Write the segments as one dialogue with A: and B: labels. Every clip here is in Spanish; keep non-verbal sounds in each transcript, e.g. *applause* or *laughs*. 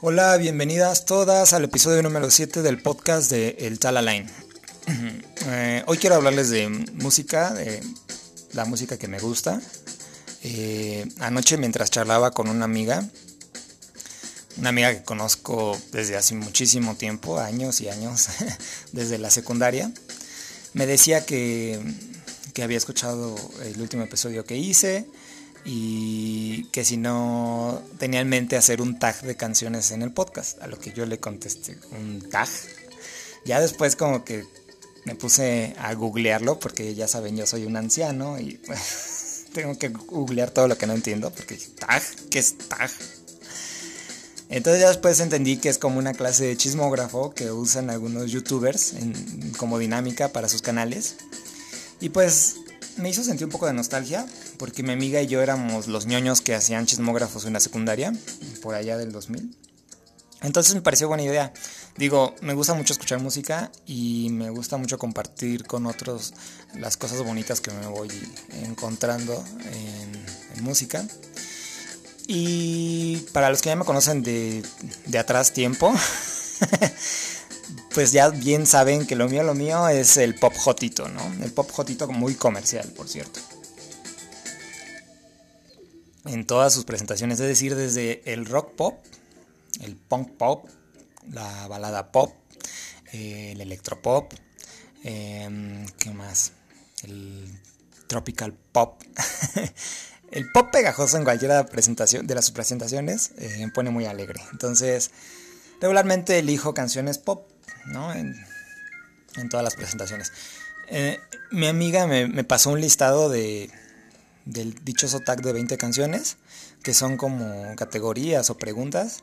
A: Hola, bienvenidas todas al episodio número 7 del podcast de El Talaline. *clears throat* Eh, hoy quiero hablarles de música, de la música que me gusta. Eh, anoche mientras charlaba con una amiga, una amiga que conozco desde hace muchísimo tiempo, años y años, *laughs* desde la secundaria, me decía que, que había escuchado el último episodio que hice y que si no tenía en mente hacer un tag de canciones en el podcast, a lo que yo le contesté, un tag. Ya después como que me puse a googlearlo porque ya saben, yo soy un anciano y *laughs* tengo que googlear todo lo que no entiendo porque tag, ¿qué es tag? Entonces ya después entendí que es como una clase de chismógrafo que usan algunos youtubers como dinámica para sus canales. Y pues me hizo sentir un poco de nostalgia, porque mi amiga y yo éramos los ñoños que hacían chismógrafos en la secundaria, por allá del 2000. Entonces me pareció buena idea. Digo, me gusta mucho escuchar música y me gusta mucho compartir con otros las cosas bonitas que me voy encontrando en, música. Y para los que ya me conocen de, de atrás tiempo, *laughs* pues ya bien saben que lo mío, lo mío es el pop hotito, ¿no? El pop hotito muy comercial, por cierto. En todas sus presentaciones, es decir, desde el rock pop, el punk pop, la balada pop, eh, el electropop, eh, ¿qué más? El tropical pop. *laughs* el pop pegajoso en cualquiera de las presentaciones eh, me pone muy alegre. Entonces, regularmente elijo canciones pop ¿no? En, todas las presentaciones. Eh, mi amiga me, pasó un listado de del dichoso tag de 20 canciones, que son como categorías o preguntas,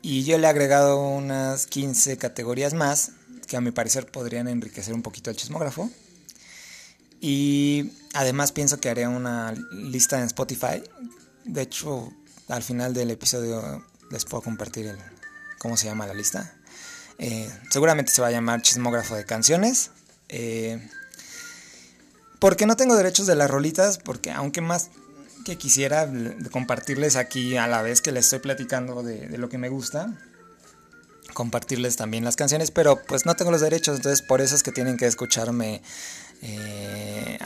A: y yo le he agregado unas 15 categorías más, que a mi parecer podrían enriquecer un poquito el chismógrafo. Y además pienso que haré una lista en Spotify. De hecho, al final del episodio les puedo compartir el, cómo se llama la lista. Eh, seguramente se va a llamar Chismógrafo de Canciones. Eh, porque no tengo derechos de las rolitas, porque aunque más que quisiera compartirles aquí a la vez que les estoy platicando de, lo que me gusta, compartirles también las canciones, pero pues no tengo los derechos, entonces por eso es que tienen que escucharme eh,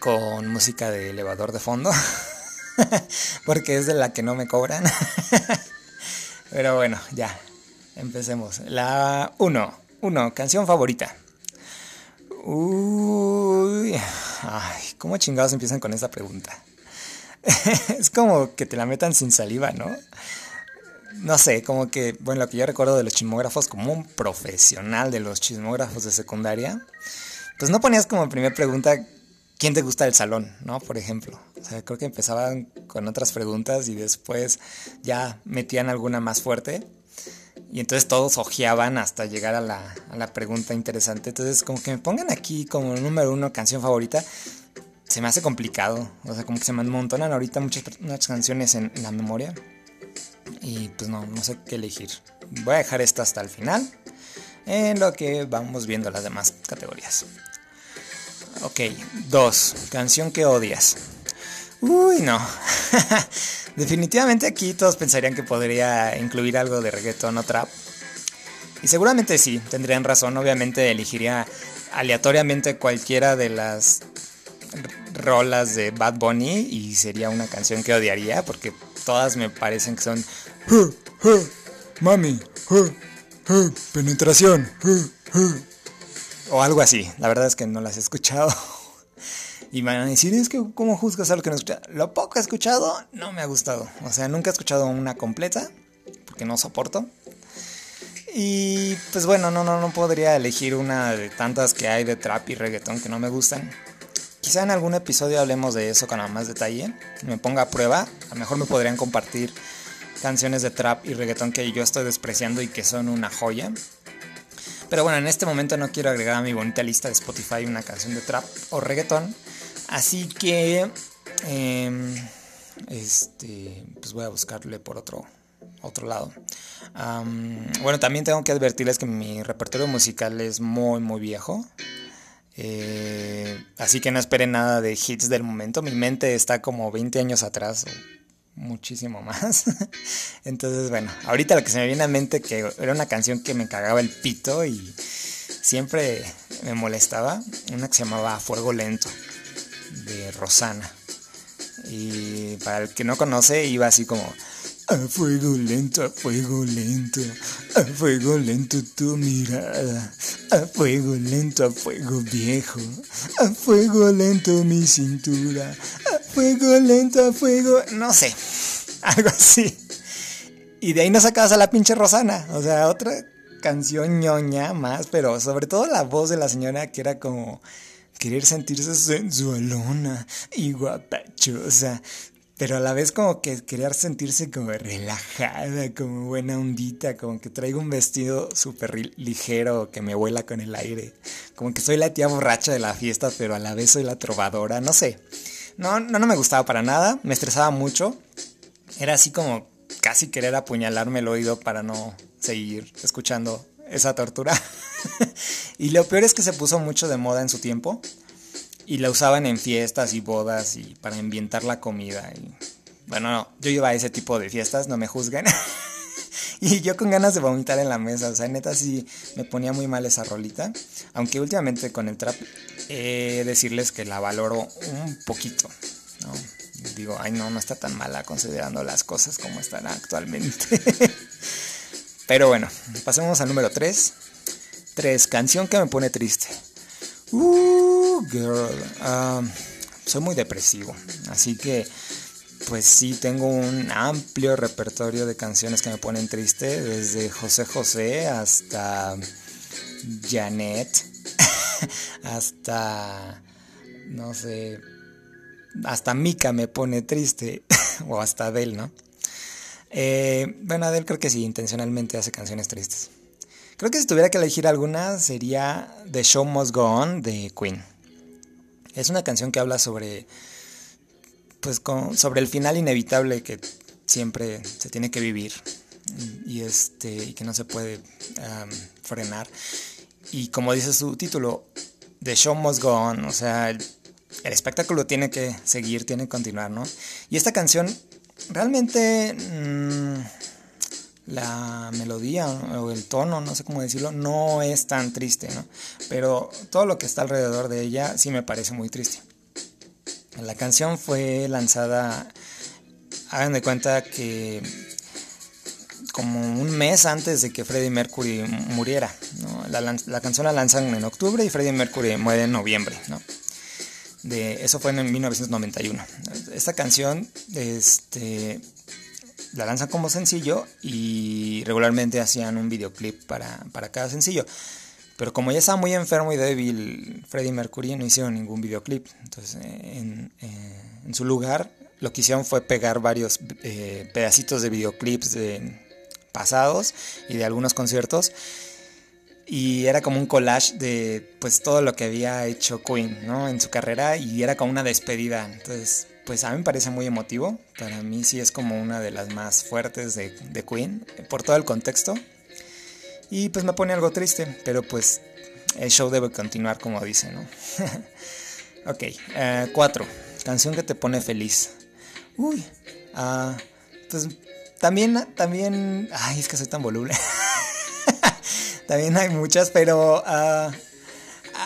A: con música de elevador de fondo, *laughs* porque es de la que no me cobran. *laughs* pero bueno, ya, Empecemos. La 1. 1. Canción favorita. Uy. Ay, ¿cómo chingados empiezan con esta pregunta? *laughs* es como que te la metan sin saliva, ¿no? No sé, como que, bueno, lo que yo recuerdo de los chismógrafos, como un profesional de los chismógrafos de secundaria, pues no ponías como primera pregunta ¿quién te gusta del salón? ¿No? Por ejemplo. O sea, creo que empezaban con otras preguntas y después ya metían alguna más fuerte. Y entonces todos ojeaban hasta llegar a la, a la pregunta interesante. Entonces, como que me pongan aquí como número uno canción favorita, se me hace complicado. O sea, como que se me amontonan ahorita muchas, muchas canciones en, la memoria. Y pues no, no sé qué elegir. Voy a dejar esta hasta el final. En lo que vamos viendo las demás categorías. Ok, dos. Canción que odias. Uy, no. *laughs* Definitivamente aquí todos pensarían que podría incluir algo de reggaeton o trap. Y seguramente sí, tendrían razón. Obviamente elegiría aleatoriamente cualquiera de las rolas de Bad Bunny y sería una canción que odiaría porque todas me parecen que son mami, penetración o algo así. La verdad es que no las he escuchado. *laughs* Y van a decir, es que ¿cómo juzgas algo que no he escuchado? Lo poco he escuchado no me ha gustado. O sea, nunca he escuchado una completa, porque no soporto. Y pues bueno, no, no, no podría elegir una de tantas que hay de trap y reggaetón que no me gustan. Quizá en algún episodio hablemos de eso con más detalle. Me ponga a prueba. A lo mejor me podrían compartir canciones de trap y reggaetón que yo estoy despreciando y que son una joya. Pero bueno, en este momento no quiero agregar a mi bonita lista de Spotify una canción de trap o reggaetón. Así que, em, este, pues voy a buscarle por otro, otro lado. bueno, también tengo que advertirles que mi repertorio musical es muy, muy viejo. Eh, así que no esperen nada de hits del momento. Mi mente está como 20 años atrás, muchísimo más. *laughs* Entonces, bueno, ahorita lo que se me viene a mente que era una canción que me cagaba el pito y siempre me molestaba, una que se llamaba Fuego Lento de Rosana. Y para el que no conoce, iba así como a fuego lento, a fuego lento, a fuego lento tu mirada, a fuego lento, a fuego viejo, a fuego lento mi cintura, a fuego lento, a fuego, no sé, *laughs* algo así. Y de ahí no sacabas a la pinche Rosana, o sea, otra canción ñoña más, pero sobre todo la voz de la señora que era como querer sentirse sensualona y guapachosa pero a la vez como que querer sentirse como relajada, como buena ondita, como que traigo un vestido súper ligero que me vuela con el aire, como que soy la tía borracha de la fiesta, pero a la vez soy la trovadora, no sé. No, no, no me gustaba para nada, me estresaba mucho, era así como casi querer apuñalarme el oído para no seguir escuchando esa tortura. *laughs* y lo peor es que se puso mucho de moda en su tiempo y la usaban en fiestas y bodas y para ambientar la comida. Y, bueno, no, yo iba a ese tipo de fiestas, no me juzguen. *laughs* y yo con ganas de vomitar en la mesa, o sea, neta sí me ponía muy mal esa rolita. Aunque últimamente con el trap, eh, decirles que la valoro un poquito, ¿no? Digo, ay no, no está tan mala considerando las cosas como están actualmente. *laughs* Pero bueno, pasemos al número 3. 3. Canción que me pone triste. Uh, girl. Soy muy depresivo, así que pues sí tengo un amplio repertorio de canciones que me ponen triste, desde José José hasta Janet, *laughs* hasta, no sé, hasta Mika me pone triste, *laughs* o hasta Adele, ¿no? Eh, bueno, Adele creo que sí, intencionalmente hace canciones tristes. Creo que si tuviera que elegir alguna sería The Show Must Go On de Queen. Es una canción que habla sobre pues sobre el final inevitable que siempre se tiene que vivir y este y que no se puede frenar. Y como dice su título, The Show Must Go On, o sea, el, espectáculo tiene que seguir, tiene que continuar, ¿no? Y esta canción realmente mm, la melodía o el tono, no sé cómo decirlo, no es tan triste, ¿no? Pero todo lo que está alrededor de ella sí me parece muy triste. La canción fue lanzada, hagan de cuenta que como un mes antes de que Freddie Mercury muriera. ¿no? La, canción la lanzan en octubre y Freddie Mercury muere en noviembre. ¿no? De, eso fue en 1991. Esta canción este, la lanzan como sencillo y regularmente hacían un videoclip para, cada sencillo. Pero como ya estaba muy enfermo y débil Freddie Mercury, no hicieron ningún videoclip. Entonces, en, en su lugar, lo que hicieron fue pegar varios eh, pedacitos de videoclips de pasados y de algunos conciertos. Y era como un collage de pues todo lo que había hecho Queen, ¿no? En su carrera y era como una despedida. Entonces, pues a mí me parece muy emotivo. Para mí sí es como una de las más fuertes de, Queen, por todo el contexto. Y pues me pone algo triste, pero pues el show debe continuar como dice, ¿no? *laughs* ok, eh, cuatro. Canción que te pone feliz. Uy, ah, pues también, también, ay, es que soy tan voluble. *laughs* también hay muchas, pero uh,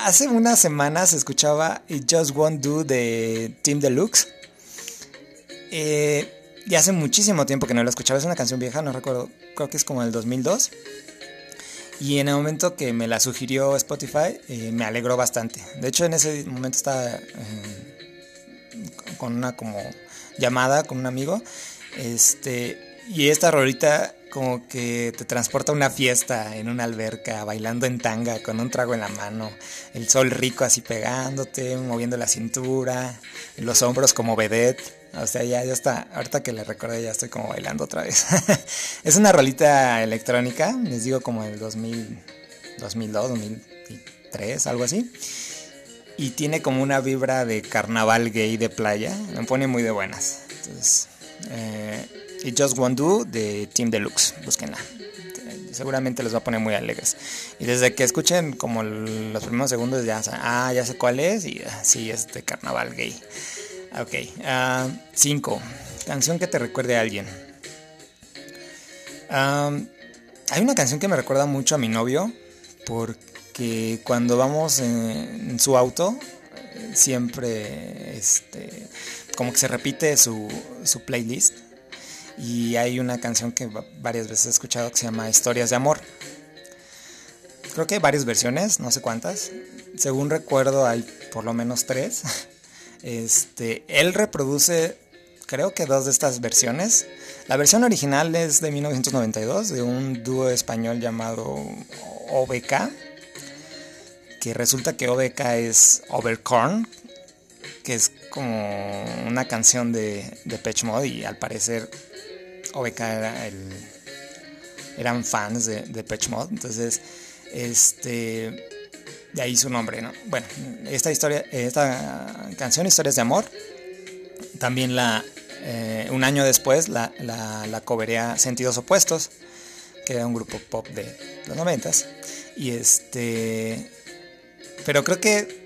A: hace unas semanas escuchaba It Just Won't Do de Team Deluxe. Eh, y hace muchísimo tiempo que no la escuchaba, es una canción vieja, no recuerdo, creo que es como el 2002. Y en el momento que me la sugirió Spotify, eh, me alegró bastante. De hecho, en ese momento estaba eh, con una como llamada con un amigo. Este, y esta rolita como que te transporta a una fiesta en una alberca, bailando en tanga, con un trago en la mano, el sol rico así pegándote, moviendo la cintura, los hombros como vedette. O sea, ya, ya está. Ahorita que le recordé, ya estoy como bailando otra vez. *laughs* es una rolita electrónica, les digo como el 2000, 2002, 2003, algo así. Y tiene como una vibra de carnaval gay de playa. Me pone muy de buenas. Entonces, eh, It Just Won't Do de Team Deluxe. Búsquenla. Seguramente les va a poner muy alegres. Y desde que escuchen como los primeros segundos ya ah, ya sé cuál es. Y ah, sí, es de carnaval gay. Ok, 5. Uh, canción que te recuerde a alguien. hay una canción que me recuerda mucho a mi novio, porque cuando vamos en, su auto, siempre este, como que se repite su, su playlist. Y hay una canción que varias veces he escuchado que se llama Historias de Amor. Creo que hay varias versiones, no sé cuántas. Según recuerdo hay por lo menos tres. *laughs* Este, él reproduce creo que dos de estas versiones. La versión original es de 1992 de un dúo español llamado OBK, que resulta que OBK es Overcorn, que es como una canción de, de Patch Mod y al parecer OBK era el, eran fans de, de Patch Mod, entonces este de ahí su nombre, ¿no? Bueno, esta historia, esta canción Historias de Amor, también la eh, un año después la, la, la Sentidos Opuestos, que era un grupo pop de los noventas, y este, pero creo que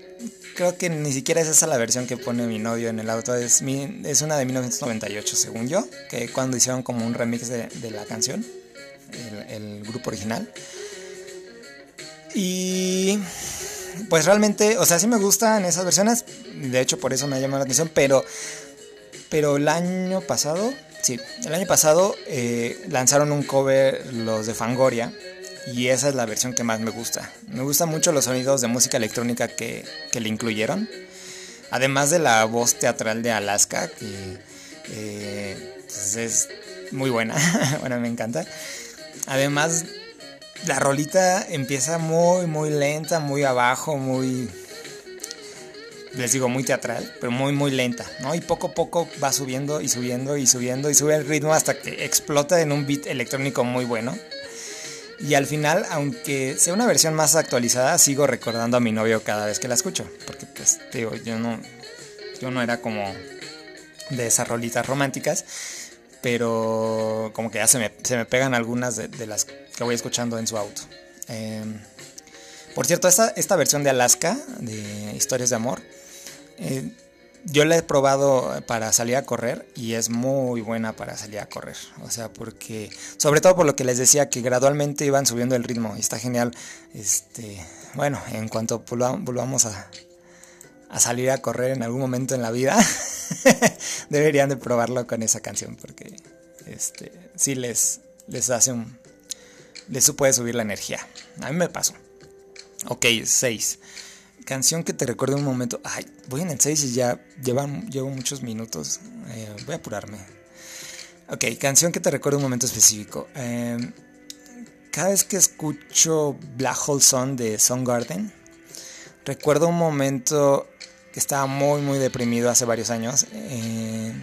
A: creo que ni siquiera es esa la versión que pone mi novio en el auto. Es, es una de 1998, según yo, que cuando hicieron como un remix de, la canción, el, grupo original. Y pues realmente, o sea, sí me gustan esas versiones. De hecho, por eso me ha llamado la atención. Pero, pero el año pasado, sí, el año pasado eh, lanzaron un cover los de Fangoria y esa es la versión que más me gusta. Me gustan mucho los sonidos de música electrónica que, le incluyeron. Además de la voz teatral de Alaska, que eh, pues es muy buena. *laughs* bueno, me encanta. Además, la rolita empieza muy, muy lenta, muy abajo, muy... Les digo, muy teatral, pero muy, muy lenta, ¿no? Y poco a poco va subiendo y subiendo y subiendo y sube el ritmo hasta que explota en un beat electrónico muy bueno. Y al final, aunque sea una versión más actualizada, sigo recordando a mi novio cada vez que la escucho. Porque pues, digo, yo no, yo no era como de esas rolitas románticas. Pero como que ya se me, se me pegan algunas de, las que voy escuchando en su auto. Em, por cierto, esta, esta versión de Alaska, de Historias de Amor, eh, yo la he probado para salir a correr y es muy buena para salir a correr. O sea, porque, sobre todo por lo que les decía, que gradualmente iban subiendo el ritmo y está genial. Este, bueno, en cuanto volvamos a, a salir a correr en algún momento en la vida, *laughs* deberían de probarlo con esa canción porque este, sí les, les hace un... Les puede subir la energía. A mí me pasó. Ok, 6. Canción que te recuerde un momento. Ay, voy en el 6 y ya llevan, llevo muchos minutos. Eh, voy a apurarme. Ok, canción que te recuerde un momento específico. Em, cada vez que escucho Black Hole Sun de Garden recuerdo un momento que estaba muy, muy deprimido hace varios años. Eh,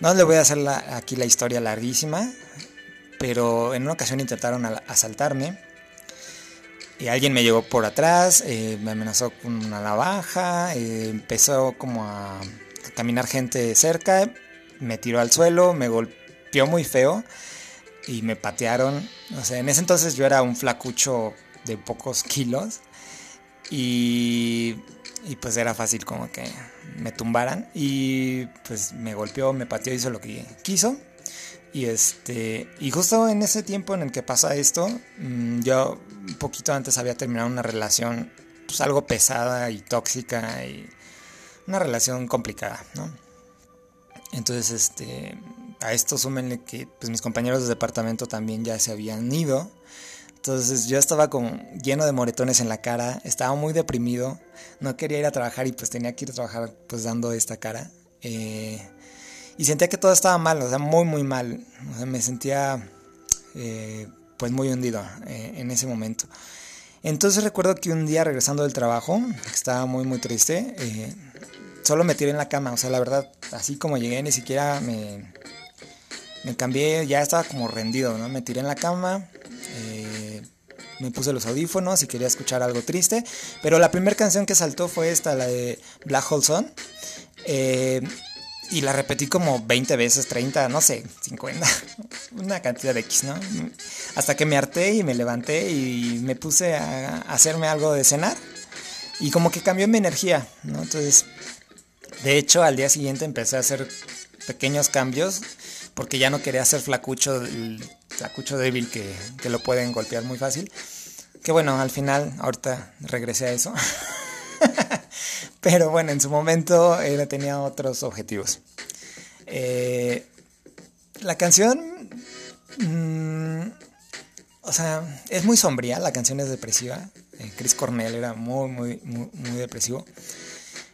A: no le voy a hacer aquí la historia larguísima, pero en una ocasión intentaron asaltarme y alguien me llegó por atrás, eh, me amenazó con una navaja, eh, empezó como a, caminar gente cerca, me tiró al suelo, me golpeó muy feo y me patearon. O sea, en ese entonces yo era un flacucho de pocos *laughs* kilos y, y pues era fácil como que me tumbaran y pues me golpeó, me pateó, hizo lo que quiso y este, y justo en ese tiempo en el que pasa esto, mm, yo un poquito antes había terminado una relación pues algo pesada y tóxica y una relación complicada, ¿no? Entonces, este, a esto súmenle que pues mis compañeros de departamento también ya se habían ido. Entonces yo estaba como lleno de moretones en la cara, estaba muy deprimido, no quería ir a trabajar y pues tenía que ir a trabajar pues dando esta cara. Eh, y sentía que todo estaba mal, o sea, muy, muy mal. O sea, me sentía eh, pues muy hundido eh, en ese momento. Entonces recuerdo que un día regresando del trabajo, estaba muy, muy triste, eh, solo me tiré en la cama. O sea, la verdad, así como llegué, ni siquiera me, me cambié, ya estaba como rendido, ¿no? Me tiré en la cama. me puse los audífonos y quería escuchar algo triste. Pero la primera canción que saltó fue esta, la de Black Hole Sun. Y la repetí como 20 veces, 30, no sé, 50, *laughs* una cantidad de X, ¿no? Hasta que me harté y me levanté y me puse a hacerme algo de cenar. Y como que cambió mi energía, ¿no? Entonces, de hecho, al día siguiente empecé a hacer pequeños cambios porque ya no quería ser flacucho, el flacucho débil que, que lo pueden golpear muy fácil. Que bueno, al final, ahorita regresé a eso. *laughs* Pero bueno, en su momento él tenía otros objetivos. Eh, la canción... Mm, o sea, es muy sombría, la canción es depresiva. Eh, Chris Cornell era muy, muy, muy, muy depresivo.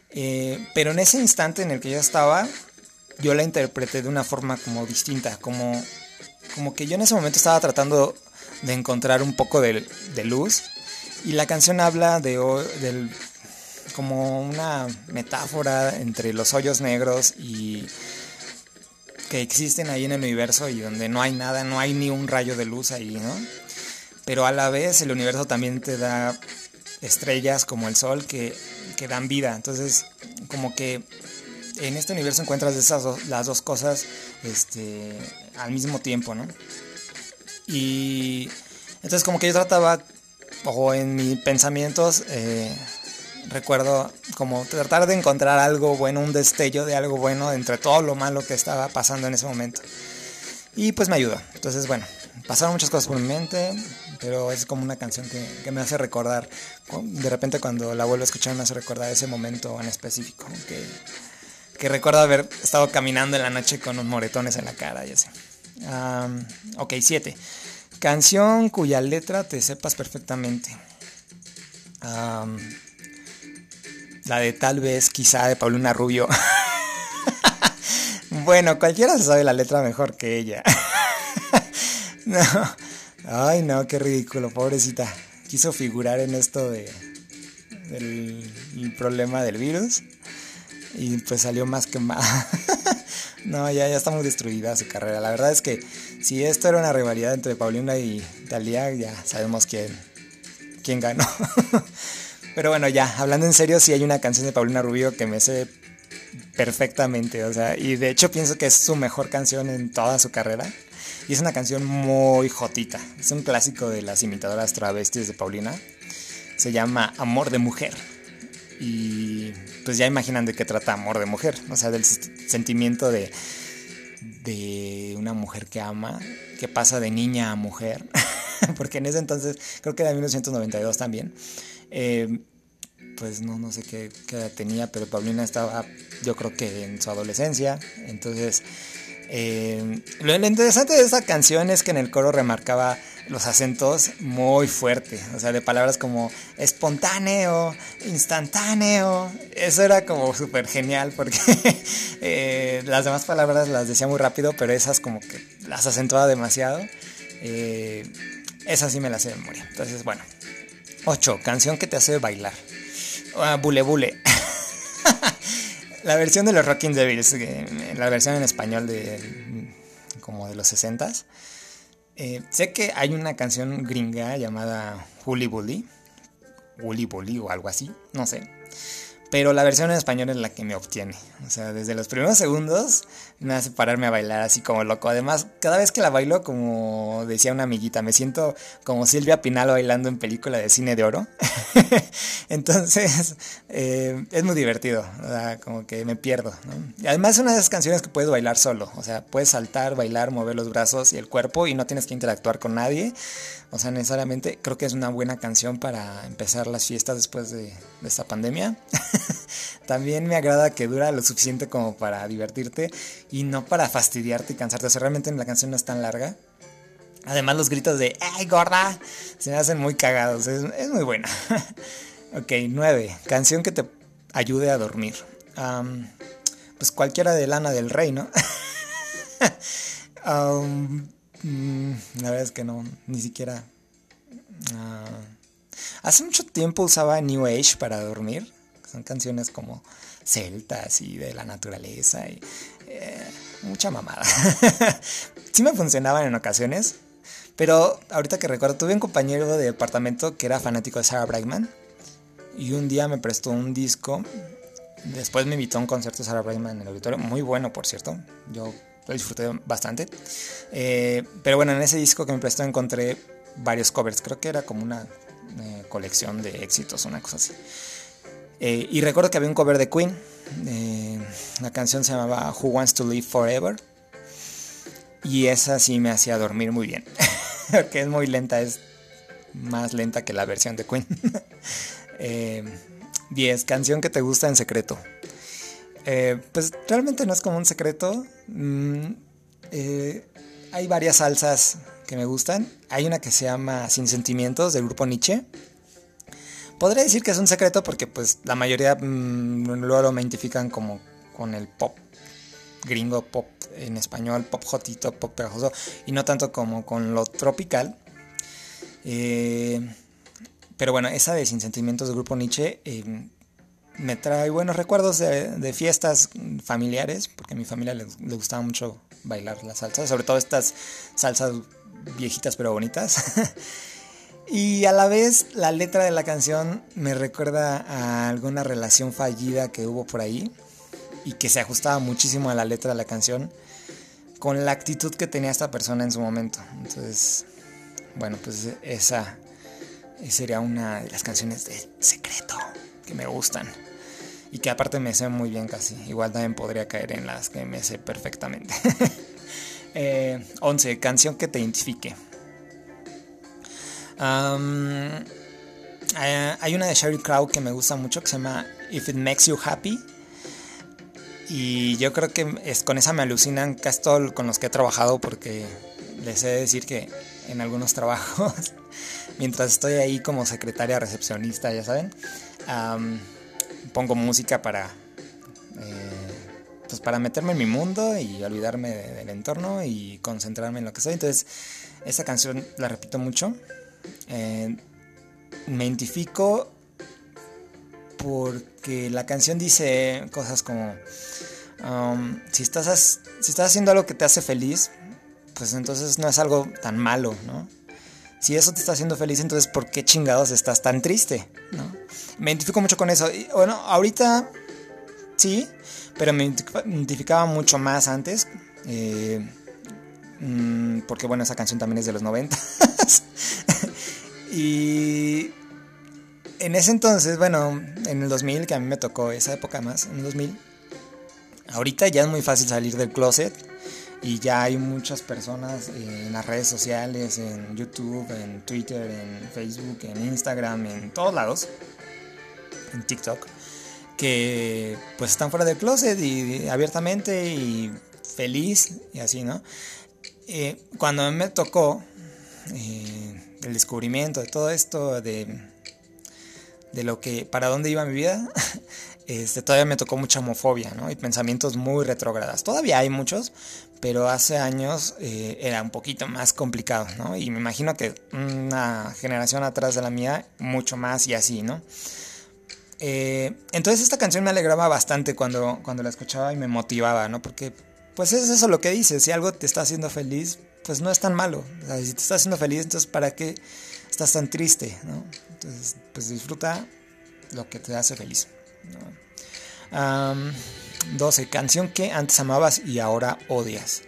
A: Eh, pero en ese instante en el que yo estaba, yo la interpreté de una forma como distinta, como, como que yo en ese momento estaba tratando de encontrar un poco de, luz y la canción habla de, del, como una metáfora entre los hoyos negros y que existen ahí en el universo y donde no hay nada, no hay ni un rayo de luz ahí, ¿no? Pero a la vez el universo también te da estrellas como el sol que, que dan vida. Entonces, como que en este universo encuentras esas las dos cosas este, al mismo tiempo, ¿no? Y entonces como que yo trataba, o en mis pensamientos, eh, recuerdo como tratar de encontrar algo bueno, un destello de algo bueno entre todo lo malo que estaba pasando en ese momento. Y pues me ayudó. Entonces, bueno, pasaron muchas cosas por mi mente, pero es como una canción que, me hace recordar, de repente cuando la vuelvo a escuchar me hace recordar ese momento en específico, que, que recuerdo haber estado caminando en la noche con unos moretones en la cara y así. ok, 7. Canción cuya letra te sepas perfectamente. La de tal vez, quizá, de Paulina Rubio. *laughs* bueno, cualquiera se sabe la letra mejor que ella. *laughs* no. Ay, no, qué ridículo, pobrecita. Quiso figurar en esto de del problema del virus y pues salió más que mal. *laughs* no, ya, ya está muy destruida su carrera. La verdad es que si esto era una rivalidad entre Paulina y Talía, ya sabemos quién, quién ganó. Pero bueno, ya, hablando en serio, sí hay una canción de Paulina Rubio que me sé perfectamente, o sea, y de hecho pienso que es su mejor canción en toda su carrera. Y es una canción muy jotita. Es un clásico de las imitadoras travestis de Paulina. Se llama Amor de Mujer. Y pues ya imaginan de qué trata Amor de Mujer. O sea, del sentimiento de, de una mujer que ama, que pasa de niña a mujer. *laughs* Porque en ese entonces, creo que era 1992 también. Eh, pues no, no sé qué, edad tenía, pero Paulina estaba, yo creo que en su adolescencia. Entonces eh, lo interesante de esta canción es que en el coro remarcaba los acentos muy fuertes, o sea, de palabras como espontáneo, instantáneo. Eso era como súper genial porque *laughs* eh, las demás palabras las decía muy rápido, pero esas como que las acentuaba demasiado. Eh, esas sí me las sé de memoria. Entonces, bueno. 8. Canción que te hace bailar. Uh, bule bule. *laughs* La versión de los Rocking Devils, la versión en español de como de los 60s. Eh, sé que hay una canción gringa llamada Hully Bully, Hully Bully o algo así, no sé. Pero la versión en español es la que me obtiene. O sea, desde los primeros segundos me hace pararme a bailar así como loco. Además, cada vez que la bailo, como decía una amiguita, me siento como Silvia Pinal bailando en película de cine de oro. *laughs* Entonces, eh, es muy divertido. O sea, como que me pierdo. Además es una de esas canciones que puedes bailar solo. O sea, puedes saltar, bailar, mover los brazos y el cuerpo y no tienes que interactuar con nadie. O sea, necesariamente creo que es una buena canción para empezar las fiestas después de, esta pandemia. *laughs* *laughs* También me agrada que dura lo suficiente como para divertirte y no para fastidiarte y cansarte. O sea, realmente la canción no es tan larga. Además los gritos de ¡Ay, gorda! Se me hacen muy cagados. Es, muy buena. *laughs* ok, 9. Canción que te ayude a dormir. pues cualquiera de Lana del Rey, ¿no? *laughs* Mm, la verdad es que no, ni siquiera. Ah, hace mucho tiempo usaba New Age para dormir. Son canciones como celtas y de la naturaleza y eh, mucha mamada. *laughs* sí me funcionaban en ocasiones, pero ahorita que recuerdo, tuve un compañero de departamento que era fanático de Sarah Brightman y un día me prestó un disco. Después me invitó a un concierto de Sarah Brightman en el auditorio, muy bueno por cierto. Yo lo disfruté bastante. Eh, pero bueno, en ese disco que me prestó encontré varios covers, creo que era como una eh, colección de éxitos, una cosa así. Eh, y recuerdo que había un cover de Queen. Eh, la canción se llamaba Who Wants to Live Forever. Y esa sí me hacía dormir muy bien. *laughs* Porque es muy lenta, es más lenta que la versión de Queen. *laughs* 10. canción que te gusta en secreto. pues realmente no es como un secreto. Mm, hay varias salsas que me gustan. Hay una que se llama Sin Sentimientos del grupo Nietzsche. Podría decir que es un secreto porque pues la mayoría mm, luego me identifican como con el pop gringo, pop en español, pop jotito, pop pegajoso y no tanto como con lo tropical. Eh, pero bueno, esa de Sin Sentimientos del grupo Nietzsche eh, me trae buenos recuerdos de, fiestas familiares, porque a mi familia le, gustaba mucho bailar la salsa, sobre todo estas salsas viejitas pero bonitas. *laughs* y a la vez la letra de la canción me recuerda a alguna relación fallida que hubo por ahí y que se ajustaba muchísimo a la letra de la canción con la actitud que tenía esta persona en su momento. Entonces, bueno, pues esa sería una de las canciones de secreto que me gustan y que aparte me sé muy bien casi. Igual también podría caer en las que me sé perfectamente. 11. *laughs* Eh, canción que te identifique. Eh, hay una de Sheryl Crow que me gusta mucho que se llama If It Makes You Happy. Y yo creo que con esa me alucinan casi todos con los que he trabajado porque les he de decir que en algunos *laughs* trabajos, mientras estoy ahí como secretaria recepcionista, ya saben, pongo música para pues para meterme en mi mundo y olvidarme del entorno y concentrarme en lo que soy. Entonces, esa canción la repito mucho. Eh, me identifico porque la canción dice cosas como, um, si, estás, si estás haciendo algo que te hace feliz, pues entonces no es algo tan malo, ¿no? Si eso te está haciendo feliz, entonces ¿por qué chingados estás tan triste? ¿no? Me identifico mucho con eso. Bueno, ahorita sí, pero me identificaba mucho más antes. Eh, mm, porque bueno, esa canción también es de los 90. *laughs* y en ese entonces, bueno, en el 2000, que a mí me tocó esa época más, en el 2000, ahorita ya es muy fácil salir del closet y ya hay muchas personas en las redes sociales, en YouTube, en Twitter, en Facebook, en Instagram, en todos lados, en TikTok que pues están fuera del closet y, abiertamente y feliz y así, ¿no? Eh, cuando me tocó eh, el descubrimiento de todo esto, de, de lo que, para dónde iba mi vida, *laughs* este, todavía me tocó mucha homofobia, ¿no? Y pensamientos muy retrógradas. Todavía hay muchos, pero hace años eh, era un poquito más complicado, ¿no? Y me imagino que una generación atrás de la mía, mucho más y así, ¿no? Eh, entonces esta canción me alegraba bastante cuando, cuando la escuchaba y me motivaba, ¿no? Porque pues es eso lo que dice, si algo te está haciendo feliz, pues no es tan malo. Si te está haciendo feliz, entonces ¿para qué estás tan triste, ¿no? Entonces, pues disfruta lo que te hace feliz. 12. Canción que antes amabas y ahora odias.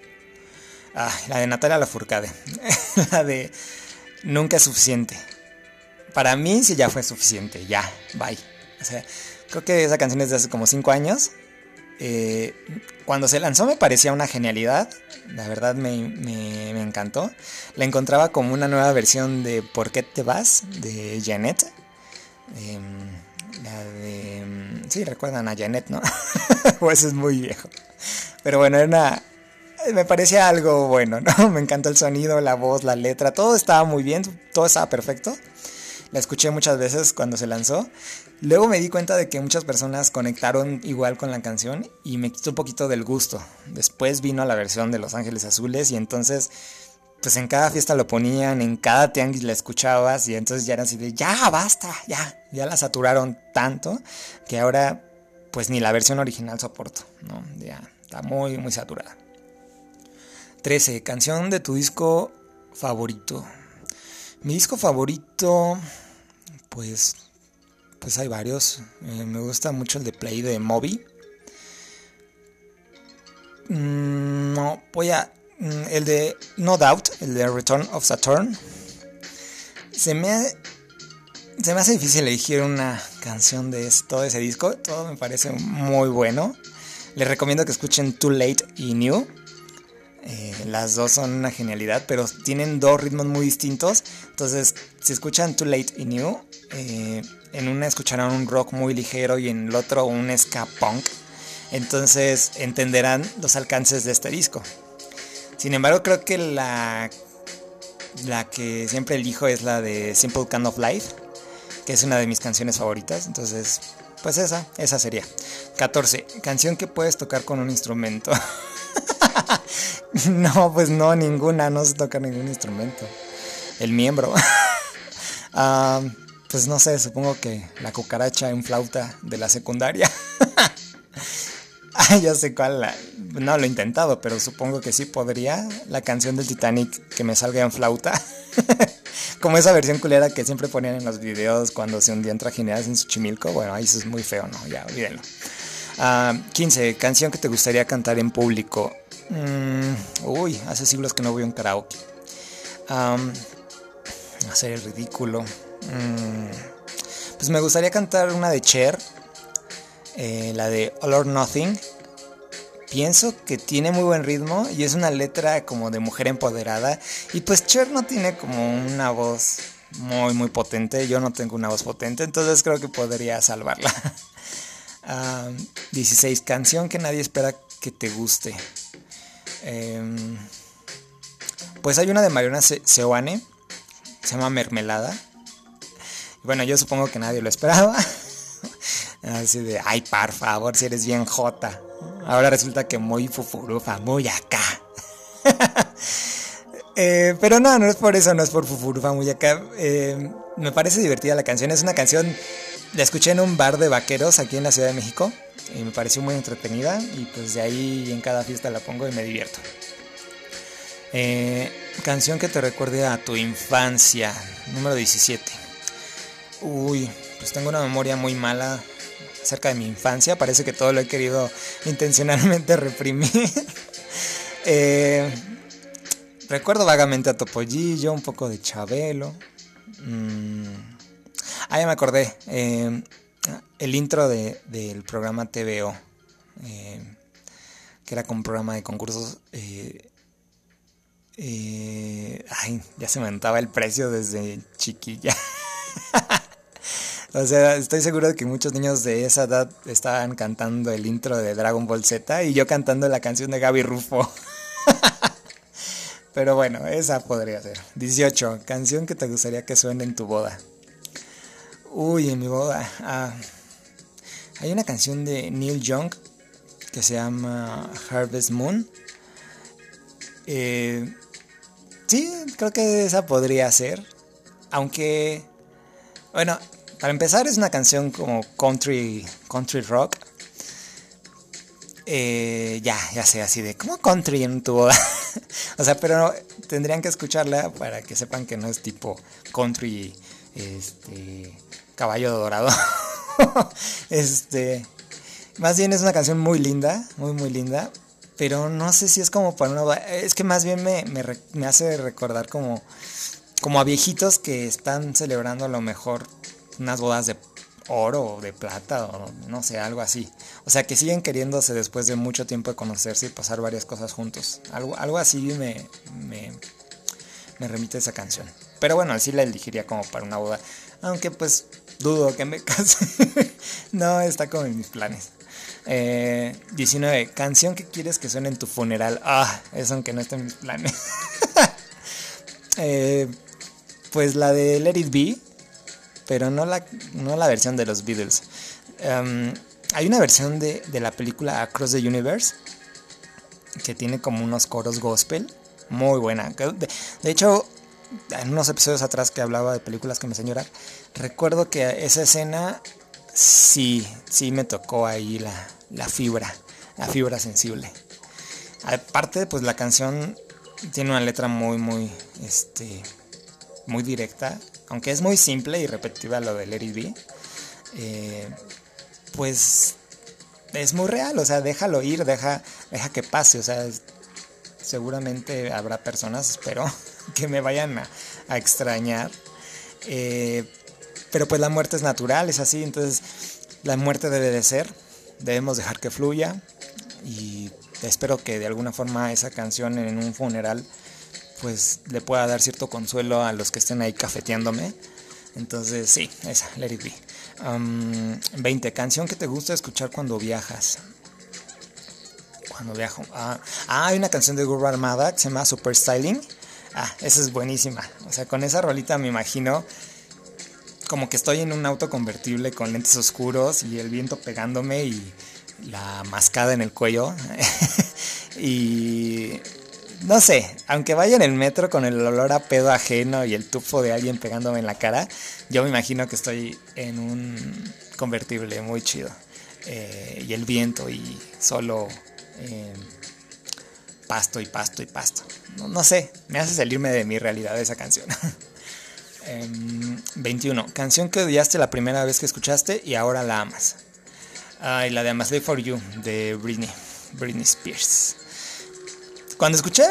A: Ah, la de Natalia Lafourcade. *laughs* la de Nunca es suficiente. Para mí sí ya fue suficiente. Ya, bye. O sea, creo que esa canción es de hace como 5 años. Eh, cuando se lanzó me parecía una genialidad. La verdad me, encantó. La encontraba como una nueva versión de ¿Por qué te vas? de Janet. Em, la de... Em, sí, recuerdan a Janet, ¿no? *laughs* o eso es muy viejo. Pero bueno, era me parecía algo bueno, ¿no? *laughs* Me encantó el sonido, la voz, la letra, todo estaba muy bien, todo estaba perfecto. La escuché muchas veces cuando se lanzó. Luego me di cuenta de que muchas personas conectaron igual con la canción y me quitó un poquito del gusto. Después vino la versión de Los Ángeles Azules y entonces pues en cada fiesta lo ponían, en cada tianguis la escuchabas y entonces ya era así de ya basta, ya, ya la saturaron tanto que ahora pues ni la versión original soporto, ¿no? Ya está muy muy saturada. 13. Canción de tu disco favorito. Mi disco favorito pues, pues hay varios. Eh, me gusta mucho el de Play de Moby. Mm, no, voy a. Mm, el de No Doubt, el de Return of Saturn. Se me, se me hace difícil elegir una canción de todo ese disco. Todo me parece muy bueno. Les recomiendo que escuchen Too Late y New. Eh, las dos son una genialidad, pero tienen dos ritmos muy distintos. Entonces, si escuchan Too Late y New, eh, en una escucharán un rock muy ligero y en el otro un ska punk. Entonces entenderán los alcances de este disco. Sin embargo, creo que la, la que siempre elijo es la de Simple Kind of Life, que es una de mis canciones favoritas. Entonces, pues esa, esa sería. 14. Canción que puedes tocar con un instrumento. *laughs* *laughs* no, pues no, ninguna, no se toca ningún instrumento. El miembro. *laughs* Ah, pues no sé, supongo que la cucaracha en flauta de la secundaria. *laughs* ah, ya sé cuál. No lo he intentado, pero supongo que sí podría. La canción del Titanic que me salga en flauta. Como esa versión culera que siempre ponían en los videos cuando se hundían trajineras en Xochimilco. Bueno, ahí eso es muy feo, ¿no? Ya, olvídenlo. 15. Ah, canción que te gustaría cantar en público. Mm, uy, hace siglos que no voy a un karaoke. hacer el ridículo. Mm, pues me gustaría cantar una de Cher, eh, la de All or Nothing. Pienso que tiene muy buen ritmo y es una letra como de mujer empoderada. Y pues Cher no tiene como una voz muy, muy potente. Yo no tengo una voz potente, entonces creo que podría salvarla. *laughs* 16. Canción que nadie espera que te guste. Em, pues hay una de Mariana Seoane, se llama Mermelada. Bueno, yo supongo que nadie lo esperaba. *laughs* Así de, ay, por favor, si eres bien jota. Ahora resulta que muy fufurufa, muy acá. *laughs* Eh, pero no, no es por eso, no es por fufurufa, muy acá. Eh, me parece divertida la canción. Es una canción, la escuché en un bar de vaqueros aquí en la Ciudad de México. Y me pareció muy entretenida. Y pues de ahí en cada fiesta la pongo y me divierto. Eh, canción que te recuerde a tu infancia, número 17. Uy, pues tengo una memoria muy mala acerca de mi infancia. Parece que todo lo he querido intencionalmente *laughs* reprimir. *laughs* Eh, recuerdo vagamente a Topollillo, un poco de Chabelo. Mm, ah, ya me acordé. Eh, el intro del programa TVO, eh, que era un programa de concursos. ay, ya se me el precio desde chiquilla. *laughs* O sea, estoy seguro de que muchos niños de esa edad estaban cantando el intro de Dragon Ball Z y yo cantando la canción de Gaby Rufo. *laughs* Pero bueno, esa podría ser. 18. Canción que te gustaría que suene en tu boda. Uy, en mi boda. Ah, hay una canción de Neil Young que se llama Harvest Moon. Eh, sí, creo que esa podría ser. Aunque, bueno, para empezar es una canción como country, country rock. Eh, ya, ya sé, así de como country en tu boda. *laughs* o sea, pero tendrían que escucharla para que sepan que no es tipo country, este, caballo dorado. *laughs* este, más bien es una canción muy linda, muy, muy linda. Pero no sé si es como para una boda. Es que más bien me, me, me hace recordar como, como a viejitos que están celebrando a lo mejor unas bodas de oro o de plata o no sé, algo así. O sea, que siguen queriéndose después de mucho tiempo de conocerse y pasar varias cosas juntos. Algo, algo así me, me, me remite esa canción. Pero bueno, así la elegiría como para una boda. Aunque pues dudo que me *laughs* case. no, está como en mis planes. 19. Eh, canción que quieres que suene en tu funeral. Ah, eso aunque no esté en mis planes. *laughs* Eh, pues la de Let It Be pero no la, no la versión de los Beatles. Em, hay una versión de, de, la película Across the Universe que tiene como unos coros gospel, muy buena. De, hecho, en unos episodios atrás que hablaba de películas que me hacen recuerdo que esa escena sí, sí me tocó ahí la, la fibra, la fibra sensible. Aparte, pues la canción tiene una letra muy, muy, este, muy directa aunque es muy simple y repetitiva lo de Let It eh, pues es muy real, o sea, déjalo ir, deja, deja que pase, o sea, seguramente habrá personas, espero, *laughs* que me vayan a, extrañar. Eh, Pero pues la muerte es natural, es así, entonces la muerte debe de ser, debemos dejar que fluya y espero que de alguna forma esa canción en un funeral pues le pueda dar cierto consuelo a los que estén ahí cafeteándome. Entonces sí, esa, let it be. 20. Canción que te gusta escuchar cuando viajas. Cuando viajo. Ah, ah, hay una canción de Guru Armada que se llama Super Styling. Ah, esa es buenísima. O sea, con esa rolita me imagino como que estoy en un auto convertible con lentes oscuros y el viento pegándome y la mascada en el cuello. *laughs* y no sé, aunque vaya en el metro con el olor a pedo ajeno y el tufo de alguien pegándome en la cara, yo me imagino que estoy en un convertible muy chido. Eh, y el viento y solo eh, pasto y pasto y pasto. No, sé, me hace salirme de mi realidad esa canción. *laughs* 21. Em, canción que odiaste la primera vez que escuchaste y ahora la amas. Ah, la de I'm for You de Britney, Britney Spears. Cuando escuché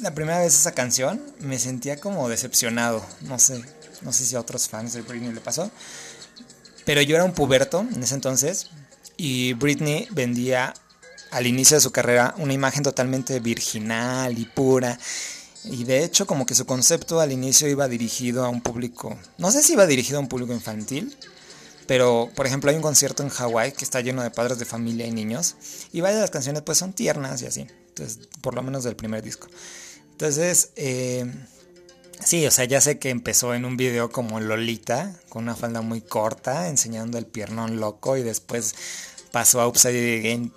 A: la primera vez esa canción, me sentía como decepcionado. No sé, no sé si a otros fans de Britney le pasó. Pero yo era un puberto en ese entonces y Britney vendía al inicio de su carrera una imagen totalmente virginal y pura. Y de hecho como que su concepto al inicio iba dirigido a un público, no sé si iba dirigido a un público infantil, pero por ejemplo hay un concierto en Hawái que está lleno de padres de familia y niños y varias de las canciones pues son tiernas y así. Entonces, por lo menos del primer disco. Entonces, eh, sí, o sea, ya sé que empezó en un video como Lolita, con una falda muy corta, enseñando el piernón loco, y después pasó a Upside Again,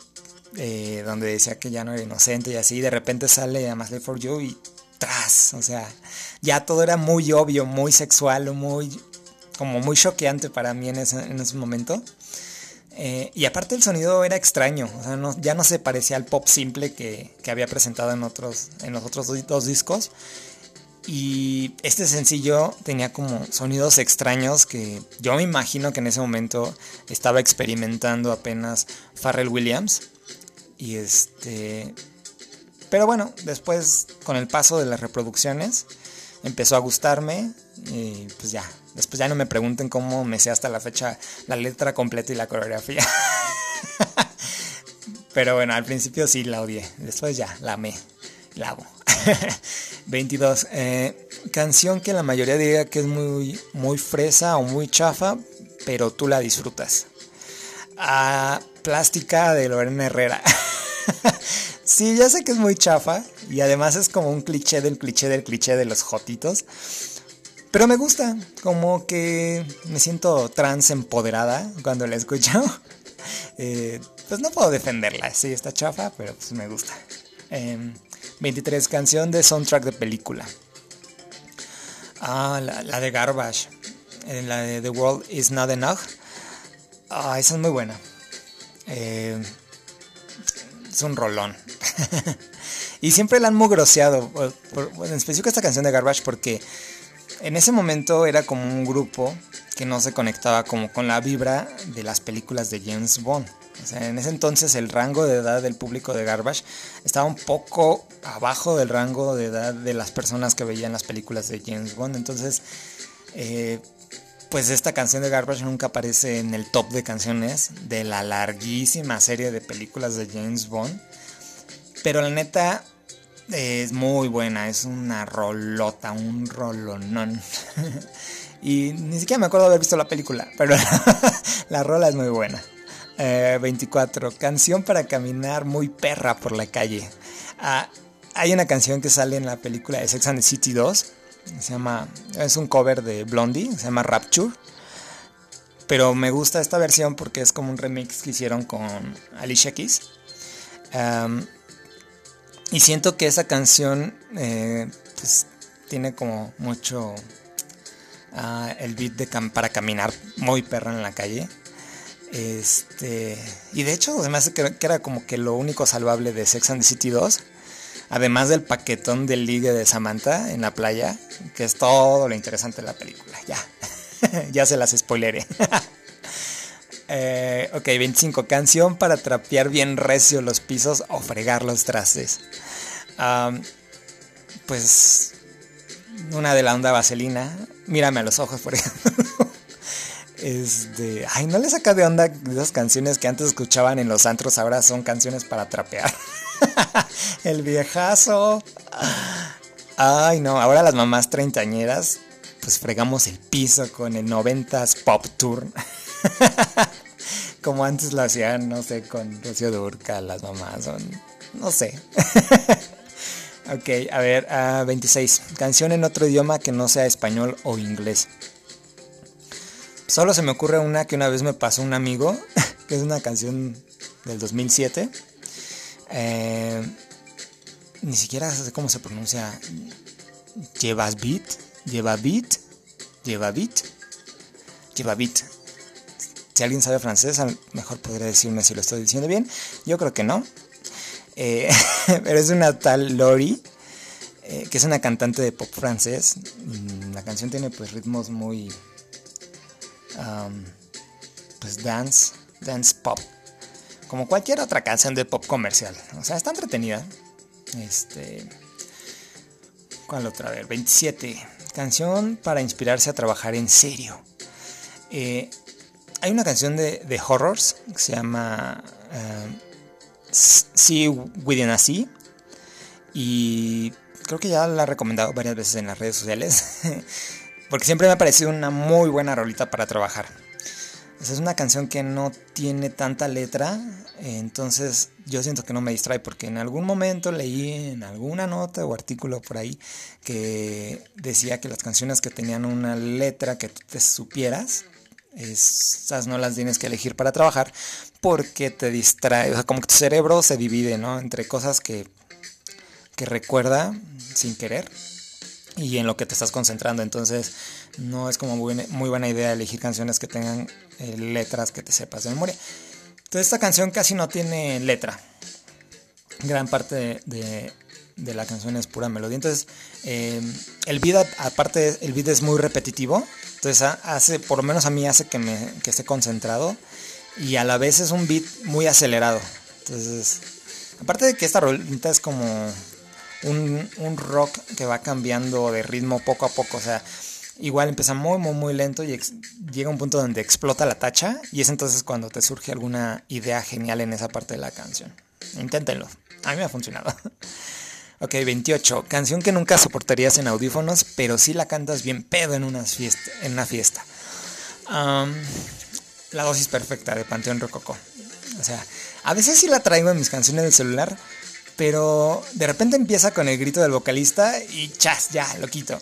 A: eh, donde decía que ya no era inocente y así, y de repente sale a Massley for You y o sea, ya todo era muy obvio, muy sexual, muy, como muy choqueante para mí en ese, en ese momento. Eh, y aparte el sonido era extraño, o sea, ya no se parecía al pop simple que, había presentado en, otros, en los otros dos, discos. Y este sencillo tenía como sonidos extraños que yo me imagino que en ese momento estaba experimentando apenas Pharrell Williams. Y este. Pero bueno, después, con el paso de las reproducciones, empezó a gustarme. Y pues ya, Después ya no me pregunten cómo me sé hasta la fecha la letra completa y la coreografía. *laughs* Pero bueno, al principio sí la odié. Después ya, la amé. La amo. *laughs* 22. Eh, canción que la mayoría diría que es muy, muy fresa o muy chafa, pero tú la disfrutas. Ah, plástica de Lorena Herrera. *laughs* sí, ya sé que es muy chafa y además es como un cliché del cliché del cliché de los jotitos. Pero me gusta, como que me siento trans empoderada cuando la escucho. *laughs* Eh, pues no puedo defenderla, sí, está chafa, pero pues me gusta. 23, em, canción de soundtrack de película. Ah, la, de Garbage, eh, la de The World Is Not Enough. Ah, esa es muy buena. Eh, es un rolón. *laughs* y siempre la han mugroseado, en específico esta canción de Garbage, porque en ese momento era como un grupo que no se conectaba como con la vibra de las películas de James Bond. O sea, en ese entonces el rango de edad del público de Garbage estaba un poco abajo del rango de edad de las personas que veían las películas de James Bond. Entonces, eh, pues esta canción de Garbage nunca aparece en el top de canciones de la larguísima serie de películas de James Bond. Pero la neta, es muy buena, es una rolota, un rolonón. *laughs* y ni siquiera me acuerdo haber visto la película, pero *laughs* la rola es muy buena. 24. Eh, canción para caminar muy perra por la calle. Ah, hay una canción que sale en la película de Sex and the City 2. Se llama. Es un cover de Blondie. Se llama Rapture. Pero me gusta esta versión porque es como un remix que hicieron con Alicia Keys. Y siento que esa canción eh, pues, tiene como mucho ah, el beat de para caminar muy perra en la calle. Este, y de hecho, además que, que era como que lo único salvable de Sex and the City 2. Además del paquetón del ligue de Samantha en la playa, que es todo lo interesante de la película. Ya, *laughs* ya se las spoileré. *laughs* Eh, ok, 25. Canción para trapear bien recio los pisos o fregar los trastes. pues una de la onda vaselina. Mírame a los ojos, por *laughs* ejemplo. Este, ay, no le saca de onda esas canciones que antes escuchaban en los antros, ahora son canciones para trapear. *laughs* El viejazo. Ay, no, ahora las mamás treintañeras, pues fregamos el piso con el 90s Pop Tour. *laughs* Como antes lo hacían, no sé, con Rocío Durca, las mamás, son, no sé. *laughs* ok, a ver, 26. Canción en otro idioma que no sea español o inglés. Solo se me ocurre una que una vez me pasó un amigo, que es una canción del 2007. Eh, ni siquiera sé cómo se pronuncia. Llevas beat, lleva beat, lleva beat, lleva beat. Si alguien sabe francés, mejor podría decirme si lo estoy diciendo bien. Yo creo que no. Eh, *laughs* pero es una tal Lori, eh, que es una cantante de pop francés. Mm, la canción tiene pues ritmos muy pues dance, dance pop. Como cualquier otra canción de pop comercial. O sea, está entretenida. Este. ¿Cuál otra? vez? 27. Canción para inspirarse a trabajar en serio. Eh, hay una canción de, de, horrors que se llama uh, See Within a Sea. Y creo que ya la he recomendado varias veces en las redes sociales. *laughs* Porque siempre me ha parecido una muy buena rolita para trabajar. Es una canción que no tiene tanta letra, entonces yo siento que no me distrae porque en algún momento leí en alguna nota o artículo por ahí que decía que las canciones que tenían una letra que tú te supieras, esas no las tienes que elegir para trabajar porque te distrae, o sea, como que tu cerebro se divide, ¿no? Entre cosas que, que recuerda sin querer y en lo que te estás concentrando. Entonces no es como muy, buena idea elegir canciones que tengan eh, letras que te sepas de memoria. Entonces esta canción casi no tiene letra. Gran parte de, la canción es pura melodía. Entonces eh, el beat, aparte el beat es muy repetitivo. Entonces hace, por lo menos a mí hace que, me, que esté concentrado. Y a la vez es un beat muy acelerado. Entonces, aparte de que esta rolita es como un, rock que va cambiando de ritmo poco a poco. O sea, igual empieza muy, muy, muy lento y llega un punto donde explota la tacha y es entonces cuando te surge alguna idea genial en esa parte de la canción. Inténtenlo. A mí me ha funcionado. *laughs* ok, 28. Canción que nunca soportarías en audífonos, pero sí la cantas bien pedo en una fiesta. En una fiesta. la dosis perfecta de Panteón Rococó. O sea, a veces sí la traigo en mis canciones del celular, pero de repente empieza con el grito del vocalista y chas, ya, lo quito.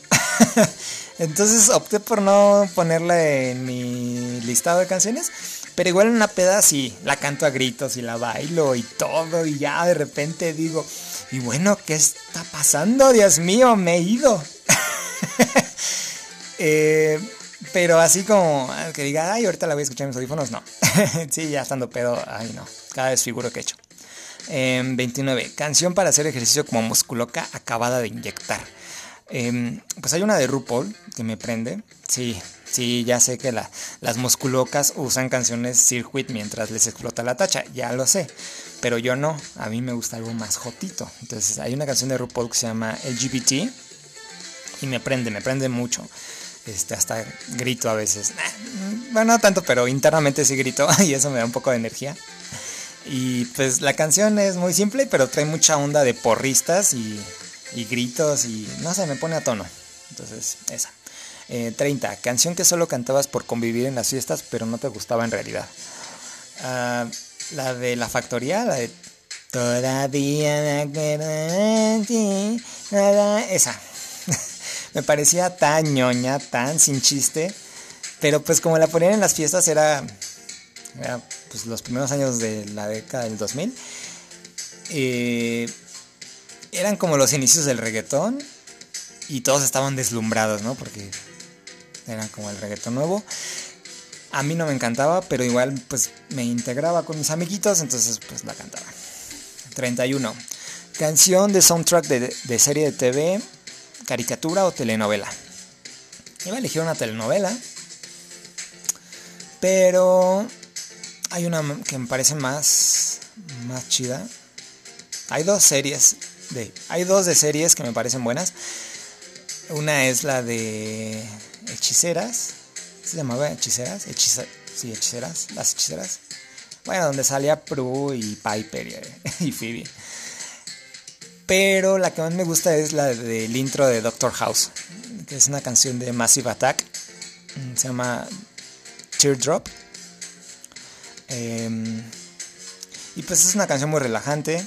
A: *laughs* Entonces opté por no ponerla en mi listado de canciones. Pero igual en una peda sí, la canto a gritos y la bailo y todo. Y ya de repente digo, y bueno, ¿qué está pasando? Dios mío, me he ido. *laughs* Eh, pero así como que diga, ay, ahorita la voy a escuchar en mis audífonos, no. *laughs* sí, ya estando pedo, ay no, cada vez figuro que he hecho. 29. Em, canción para hacer ejercicio como musculoca acabada de inyectar. Em, pues hay una de RuPaul que me prende. Sí, sí, ya sé que las musculocas usan canciones circuit mientras les explota la tacha. Ya lo sé. Pero yo no. A mí me gusta algo más jotito. Entonces hay una canción de RuPaul que se llama LGBT. Y me prende, me prende mucho. Este, hasta grito a veces. Bueno, no tanto, pero internamente sí grito. *laughs* Y eso me da un poco de energía. Y pues la canción es muy simple, pero trae mucha onda de porristas y, gritos y no sé, me pone a tono. Entonces, esa. 30. Eh, canción que solo cantabas por convivir en las fiestas, pero no te gustaba en realidad. Ah, la de la factoría, la de Todavía me acuerdo de ti. Esa. *laughs* me parecía tan ñoña, tan sin chiste. Pero pues como la ponían en las fiestas era pues, los primeros años de la década del 2000, eh, eran como los inicios del reggaetón y todos estaban deslumbrados, ¿no? Porque era como el reggaetón nuevo. A mí no me encantaba, pero igual pues me integraba con mis amiguitos, entonces pues la cantaba. 31. Canción de soundtrack de, de serie de TV, caricatura o telenovela. Iba a elegir una telenovela, pero hay una que me parece más, más chida. Hay dos series de, hay dos de series que me parecen buenas. Una es la de Hechiceras ¿Se llamaba Hechiceras? sí, Hechiceras, las Hechiceras. Bueno, donde salía Prue y Piper y, *laughs* y Phoebe. Pero la que más me gusta es la del intro de Doctor House, que es una canción de Massive Attack. Mm, se llama Teardrop. Em, y pues es una canción muy relajante.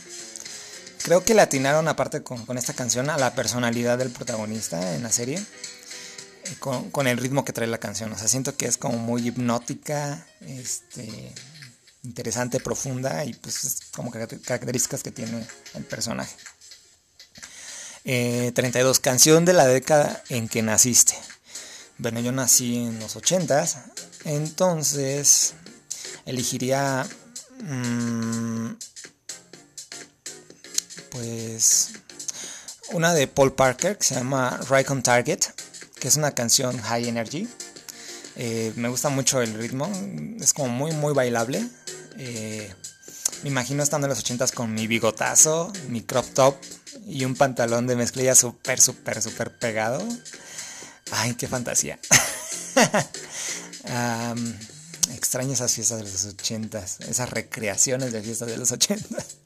A: Creo que le atinaron aparte con, esta canción a la personalidad del protagonista en la serie. Eh, con, el ritmo que trae la canción. O sea, siento que es como muy hipnótica, este, interesante, profunda y pues es como características que tiene el personaje. 32. Eh, canción de la década en que naciste. Bueno, yo nací en los 80s, entonces elegiría mm, pues una de Paul Parker que se llama Right on Target, que es una canción high energy. Eh, me gusta mucho el ritmo, es como muy muy bailable. Eh, me imagino estando en los 80s con mi bigotazo, mi crop top, y un pantalón de mezclilla súper, súper, súper pegado. Ay, qué fantasía. *laughs* extraño esas fiestas de los ochentas, esas recreaciones de fiestas de los ochentas.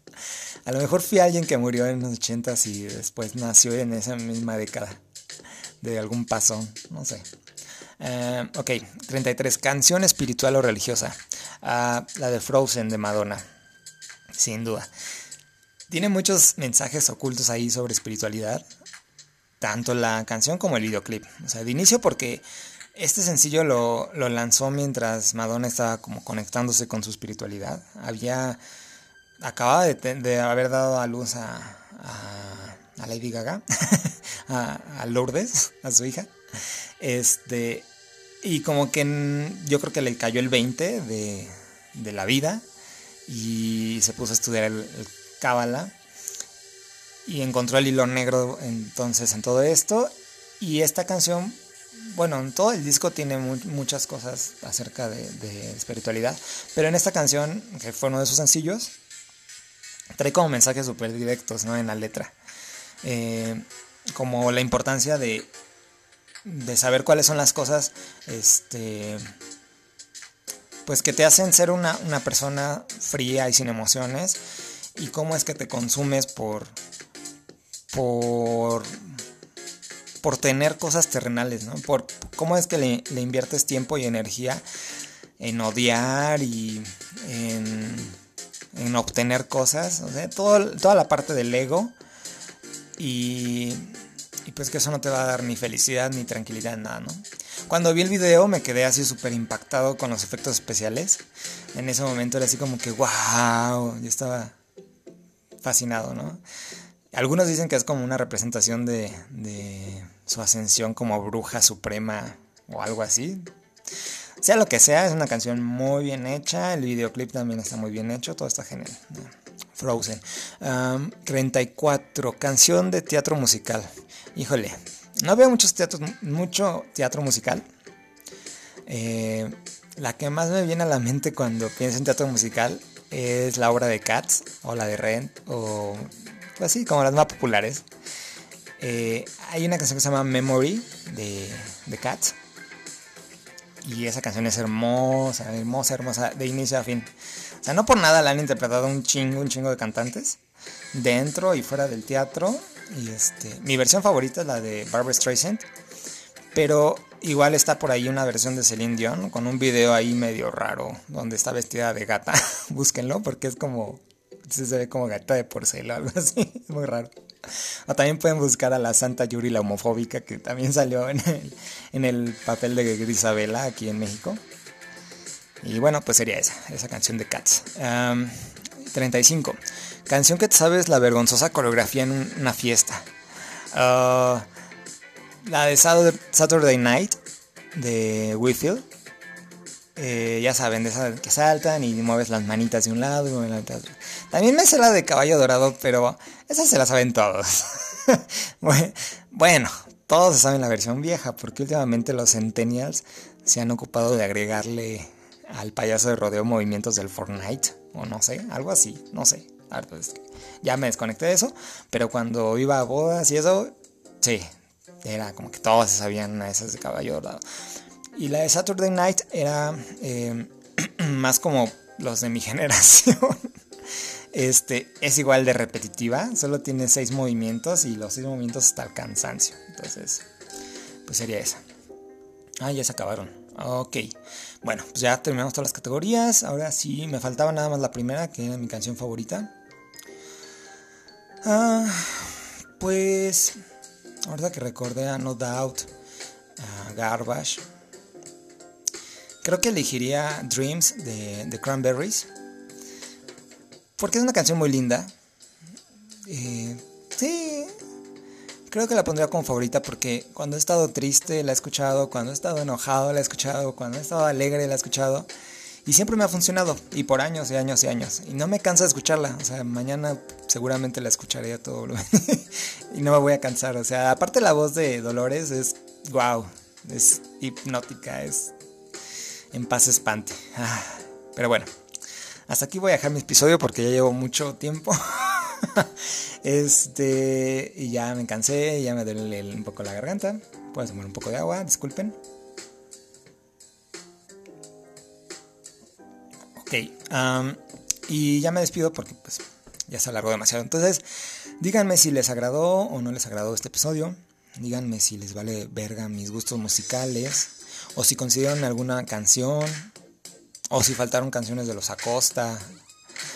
A: A lo mejor fui alguien que murió en los ochentas y después nació en esa misma década de algún pasón, no sé. Uh, ok, 33. Canción espiritual o religiosa. Ah, la de Frozen de Madonna. Sin duda. Tiene muchos mensajes ocultos ahí sobre espiritualidad, tanto la canción como el videoclip. O sea, de inicio porque este sencillo lo, lanzó mientras Madonna estaba como conectándose con su espiritualidad. Había, acababa de, haber dado a luz a, a, Lady Gaga, *laughs* a, Lourdes, a su hija. Este, y como que yo creo que le cayó el 20 de, de la vida y se puso a estudiar el cábala y encontró el hilo negro entonces en todo esto y esta canción bueno en todo el disco tiene muchas cosas acerca de, espiritualidad pero en esta canción que fue uno de sus sencillos trae como mensajes súper directos ¿no? en la letra eh, como la importancia de, de saber cuáles son las cosas este pues que te hacen ser una, una persona fría y sin emociones y cómo es que te consumes por por por tener cosas terrenales, ¿no? Por cómo es que le, inviertes tiempo y energía en odiar y en, obtener cosas, o sea, toda la parte del ego y, y pues que eso no te va a dar ni felicidad ni tranquilidad, nada, ¿no? Cuando vi el video me quedé así súper impactado con los efectos especiales. En ese momento era así como que, wow, yo estaba fascinado, ¿no? Algunos dicen que es como una representación de su ascensión como bruja suprema o algo así. Sea lo que sea, es una canción muy bien hecha. El videoclip también está muy bien hecho. Todo está genial. Frozen. 34. Canción de teatro musical. Híjole. No veo muchos teatros, mucho teatro musical. Eh, la que más me viene a la mente cuando pienso en teatro musical es la obra de Cats o la de Rent o así pues como las más populares. Eh, hay una canción que se llama Memory de, de Cats y esa canción es hermosa, hermosa, hermosa, de inicio a fin. O sea, no por nada la han interpretado un chingo, un chingo de cantantes dentro y fuera del teatro. Y este, mi versión favorita es la de Barbara Streisand, pero Igual está por ahí una versión de Celine Dion con un video ahí medio raro donde está vestida de gata. *laughs* Búsquenlo porque es como se ve como gata de porcela o algo así, es *laughs* muy raro. *laughs* O también pueden buscar a la Santa Yuri la homofóbica que también salió en el, en el papel de Grisabela aquí en México. Y bueno, pues sería esa, esa canción de Cats. 35. Canción que te sabes la vergonzosa coreografía en una fiesta. Uh, la de Saturday Night de Whitfield. Eh, ya saben, de esa que saltan y mueves las manitas de un lado y la otro. También me sé la de Caballo Dorado, pero esa se la saben todos. *laughs* bueno, todos saben la versión vieja, porque últimamente los Centennials se han ocupado de agregarle al payaso de rodeo movimientos del Fortnite, o no sé, algo así, no sé. Ya me desconecté de eso, pero cuando iba a bodas y eso, sí, era como que todos sabían de esas de caballo dorado. Y la de Saturday Night era eh, *clears throat* más como los de mi *laughs* generación. Este es igual de repetitiva, solo tiene seis movimientos y los seis movimientos hasta el cansancio. Entonces, pues sería esa. Ah, ya se acabaron. Ok. Bueno, pues ya terminamos todas las categorías. Ahora sí, me faltaba nada más la primera, que era mi canción favorita. Ah, pues, ahorita que recordé a No Doubt, a Garbage, creo que elegiría Dreams de, Cranberries. Porque es una canción muy linda. Eh, sí, creo que la pondría como favorita porque cuando he estado triste la he escuchado, cuando he estado enojado la he escuchado, cuando he estado alegre la he escuchado. Y siempre me ha funcionado, y por años y años y años. Y no me cansa de escucharla. O sea, mañana seguramente la escucharé a todo *laughs* y no me voy a cansar. O sea, aparte la voz de Dolores es wow. Es hipnótica, es en paz espante. Ah, pero bueno, hasta aquí voy a dejar mi episodio porque ya llevo mucho tiempo. *laughs* este, y ya me cansé, ya me duele un poco la garganta. Puedo tomar un poco de agua, disculpen. Ok, y ya me despido porque pues ya se alargó demasiado. Entonces, díganme si les agradó o no les agradó este episodio. Díganme si les vale verga mis gustos musicales. O si consideran alguna canción o si faltaron canciones de los Acosta.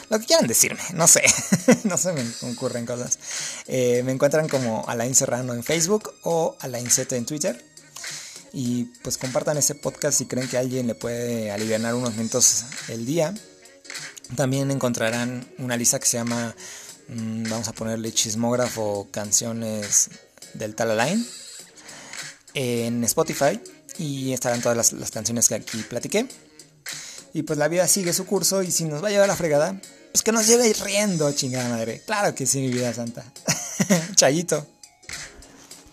A: Lo que quieran decirme, no sé. *laughs* no se me ocurren cosas. Eh, me encuentran como Alain Serrano en Facebook o Alain Z en Twitter. Y pues compartan este podcast si creen que alguien le puede aliviar unos minutos el día. También encontrarán una lista que se llama, mm, vamos a ponerle chismógrafo canciones del tal Alain en Spotify. Y estarán todas las, las canciones que aquí platiqué. Y pues la vida sigue su curso y si nos va a llevar la fregada, pues que nos lleve riendo, chingada madre. Claro que sí, mi vida santa. *laughs* Chayito.